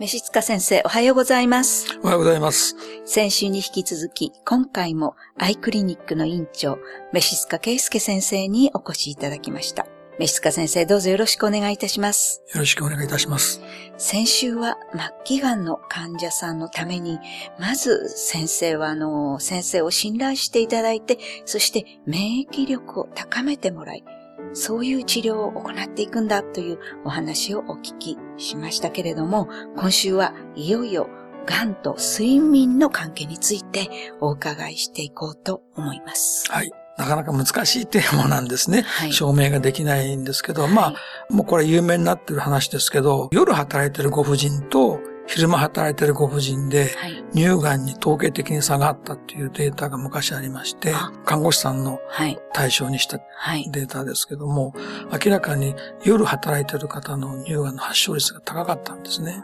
飯塚先生、おはようございます。おはようございます。先週に引き続き、今回もアイクリニックの院長、飯塚圭介先生にお越しいただきました。飯塚先生、どうぞよろしくお願いいたします。よろしくお願いいたします。先週は末期がんの患者さんのために、まず先生はあの、先生を信頼していただいて、そして免疫力を高めてもらい、そういう治療を行っていくんだというお話をお聞きしましたけれども、今週はいよいよ癌と睡眠の関係についてお伺いしていこうと思います。はい。なかなか難しいテーマなんですね。はい、証明ができないんですけど、はい、まあ、もうこれ有名になってる話ですけど、夜働いてるご婦人と昼間働いてるご婦人で、乳がんに統計的に差があったっていうデータが昔ありまして、看護師さんの対象にしたデータですけども、明らかに夜働いてる方の乳がんの発症率が高かったんですね。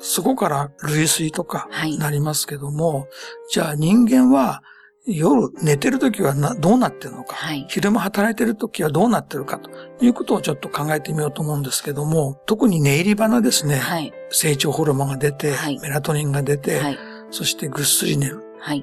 そこから類推とかなりますけども、じゃあ人間は夜寝てる時はなどうなってるのか、はい、昼間働いてる時はどうなってるかと。いうことをちょっと考えてみようと思うんですけども、特に寝入り花ですね、はい、成長ホルモンが出て、はい、メラトニンが出て、そしてぐっすり寝る。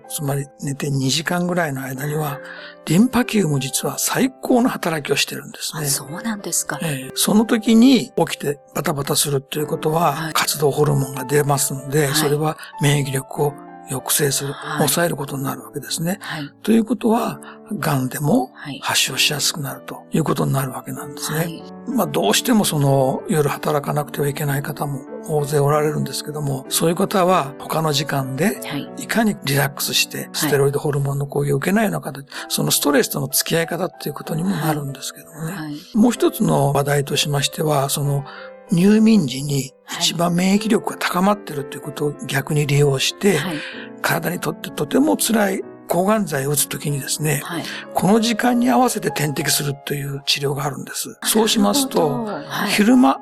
つまり寝て2時間ぐらいの間には、リンパ球も実は最高の働きをしてるんですね。そうなんですか、えー、その時に起きてバタバタするということは、活動ホルモンが出ますので、それは免疫力を抑制する、はい、抑えることになるわけですね。はい、ということは、癌でも発症しやすくなるということになるわけなんですね。はい、まあどうしてもその夜働かなくてはいけない方も大勢おられるんですけども、そういう方は他の時間でい。かにリラックスしてステロイドホルモンの攻撃を受けないような形、そのストレスとの付き合い方っていうことにもなるんですけどもね。もう一つの話題としましては、その入眠時に一番免疫力が高まっているということを逆に利用して、はい、体にとってとても辛い抗がん剤を打つときにですね、はい、この時間に合わせて点滴するという治療があるんです。そうしますと、はい、昼間、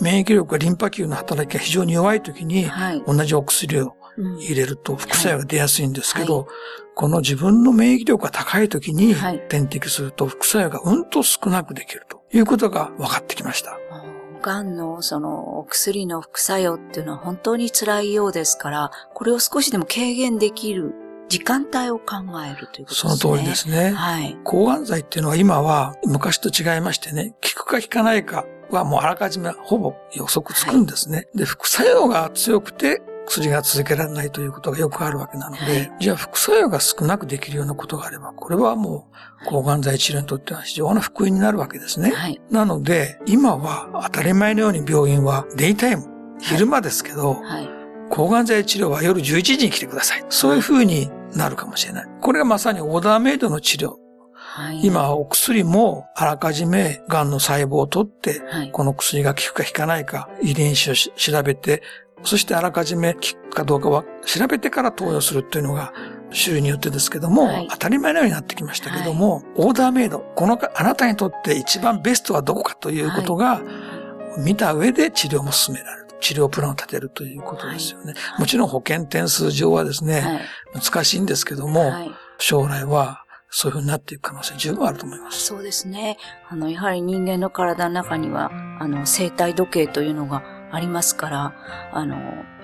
免疫力がリンパ球の働きが非常に弱いときに、同じお薬を入れると副作用が出やすいんですけど、この自分の免疫力が高いときに点滴すると副作用がうんと少なくできるということが分かってきました。癌のそのお薬の副作用っていうのは本当に辛いようですから、これを少しでも軽減できる時間帯を考えるということですね。その通りですね。はい。抗がん剤っていうのは今は昔と違いましてね、効くか効かないかはもうあらかじめほぼ予測つくんですね。はい、で、副作用が強くて薬が続けられないということがよくあるわけなので、はい、じゃあ副作用が少なくできるようなことがあれば、これはもう抗がん剤治療にとっては非常な福音になるわけですね。はい、なので、今は当たり前のように病院はデイタイム、昼間ですけど、はい、抗がん剤治療は夜11時に来てください。そういう風になるかもしれない。これがまさにオーダーメイドの治療。はい、今、お薬もあらかじめ癌の細胞を取って、はい、この薬が効くか効かないか、遺伝子を調べて、そしてあらかじめ効くかどうかは調べてから投与するというのが、種類によってですけども、はい、当たり前のようになってきましたけども、はい、オーダーメイド、このあなたにとって一番ベストはどこかということが、見た上で治療も進められる。治療プランを立てるということですよね。もちろん保険点数上はですね、難しいんですけども、将来はそういうふうになっていく可能性十分あると思います。そうですね。あの、やはり人間の体の中には、あの、生体時計というのがありますから、あの、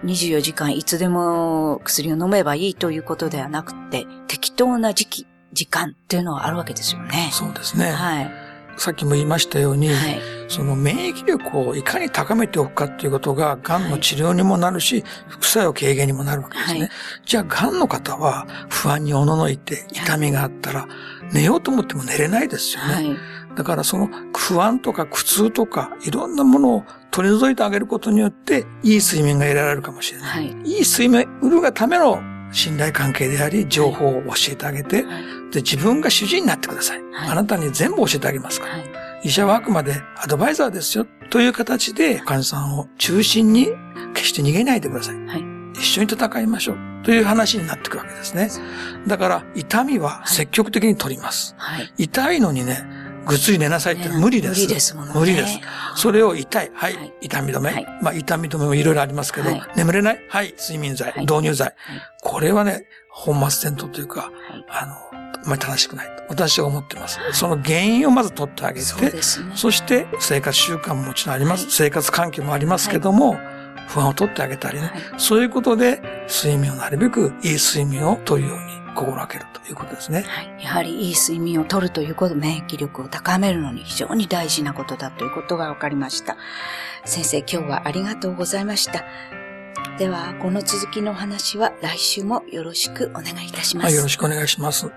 24時間いつでも薬を飲めばいいということではなくて、適当な時期、時間っていうのはあるわけですよね。そうですね。はい。さっきも言いましたように、はい、その免疫力をいかに高めておくかっていうことが、癌の治療にもなるし、はい、副作用軽減にもなるわけですね。はい、じゃあ、癌の方は不安におののいて痛みがあったら、寝ようと思っても寝れないですよね。だからその不安とか苦痛とかいろんなものを取り除いてあげることによって、いい睡眠が得られるかもしれない。はい、いい睡眠を売るがための信頼関係であり、情報を教えてあげて、はい、で、自分が主人になってください。はい、あなたに全部教えてあげますから。医者はあくまでアドバイザーですよ。という形で、患者さんを中心に決して逃げないでください。一緒に戦いましょう。という話になってくるわけですね。だから、痛みは積極的に取ります。痛いのにね、ぐっつり寝なさいって無理です。無理ですもんね。無理です。それを痛い。はい。痛み止め。はい、まあ、痛み止めもいろいろありますけど、はい、眠れないはい。睡眠剤。導入剤。これはね、本末転倒というか、あの、あまり正しくないと。私は思ってます。その原因をまず取ってあげて、そ,、ね、そして生活習慣ももちろんあります。生活環境もありますけども、不安を取ってあげたりね。はいそういうことで、睡眠をなるべくいい睡眠をとるように心がけるということですね。はい。やはりいい睡眠をとるということ、免疫力を高めるのに非常に大事なことだということが分かりました。先生、今日はありがとうございました。では、この続きのお話は来週もよろしくお願いいたします。はい、よろしくお願いします。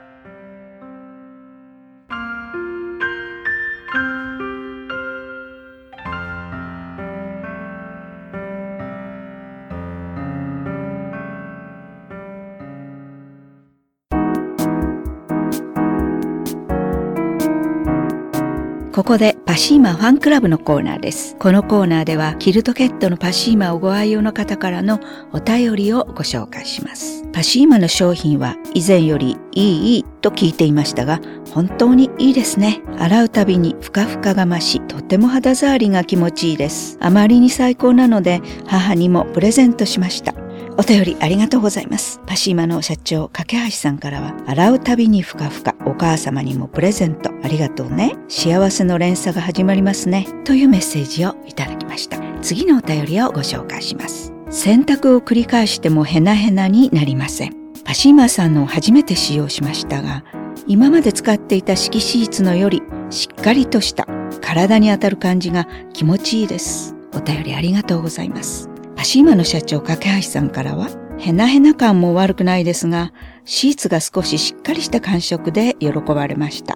ここでパシーマファンクラブのコーナーです。このコーナーではキルトケットのパシーマをご愛用の方からのお便りをご紹介します。パシーマの商品は以前よりいいいいと聞いていましたが、本当にいいですね。洗うたびにふかふかが増し、とても肌触りが気持ちいいです。あまりに最高なので母にもプレゼントしました。お便りありがとうございます。パシーマの社長、架橋さんからは、洗うたびにふかふか、お母様にもプレゼント、ありがとうね。幸せの連鎖が始まりますね。というメッセージをいただきました。次のお便りをご紹介します。洗濯を繰り返してもヘナヘナになりません。パシーマさんのを初めて使用しましたが、今まで使っていた敷シーツのよりしっかりとした体に当たる感じが気持ちいいです。お便りありがとうございます。パシーマの社長、架橋さんからは、ヘナヘナ感も悪くないですが、シーツが少ししっかりした感触で喜ばれました。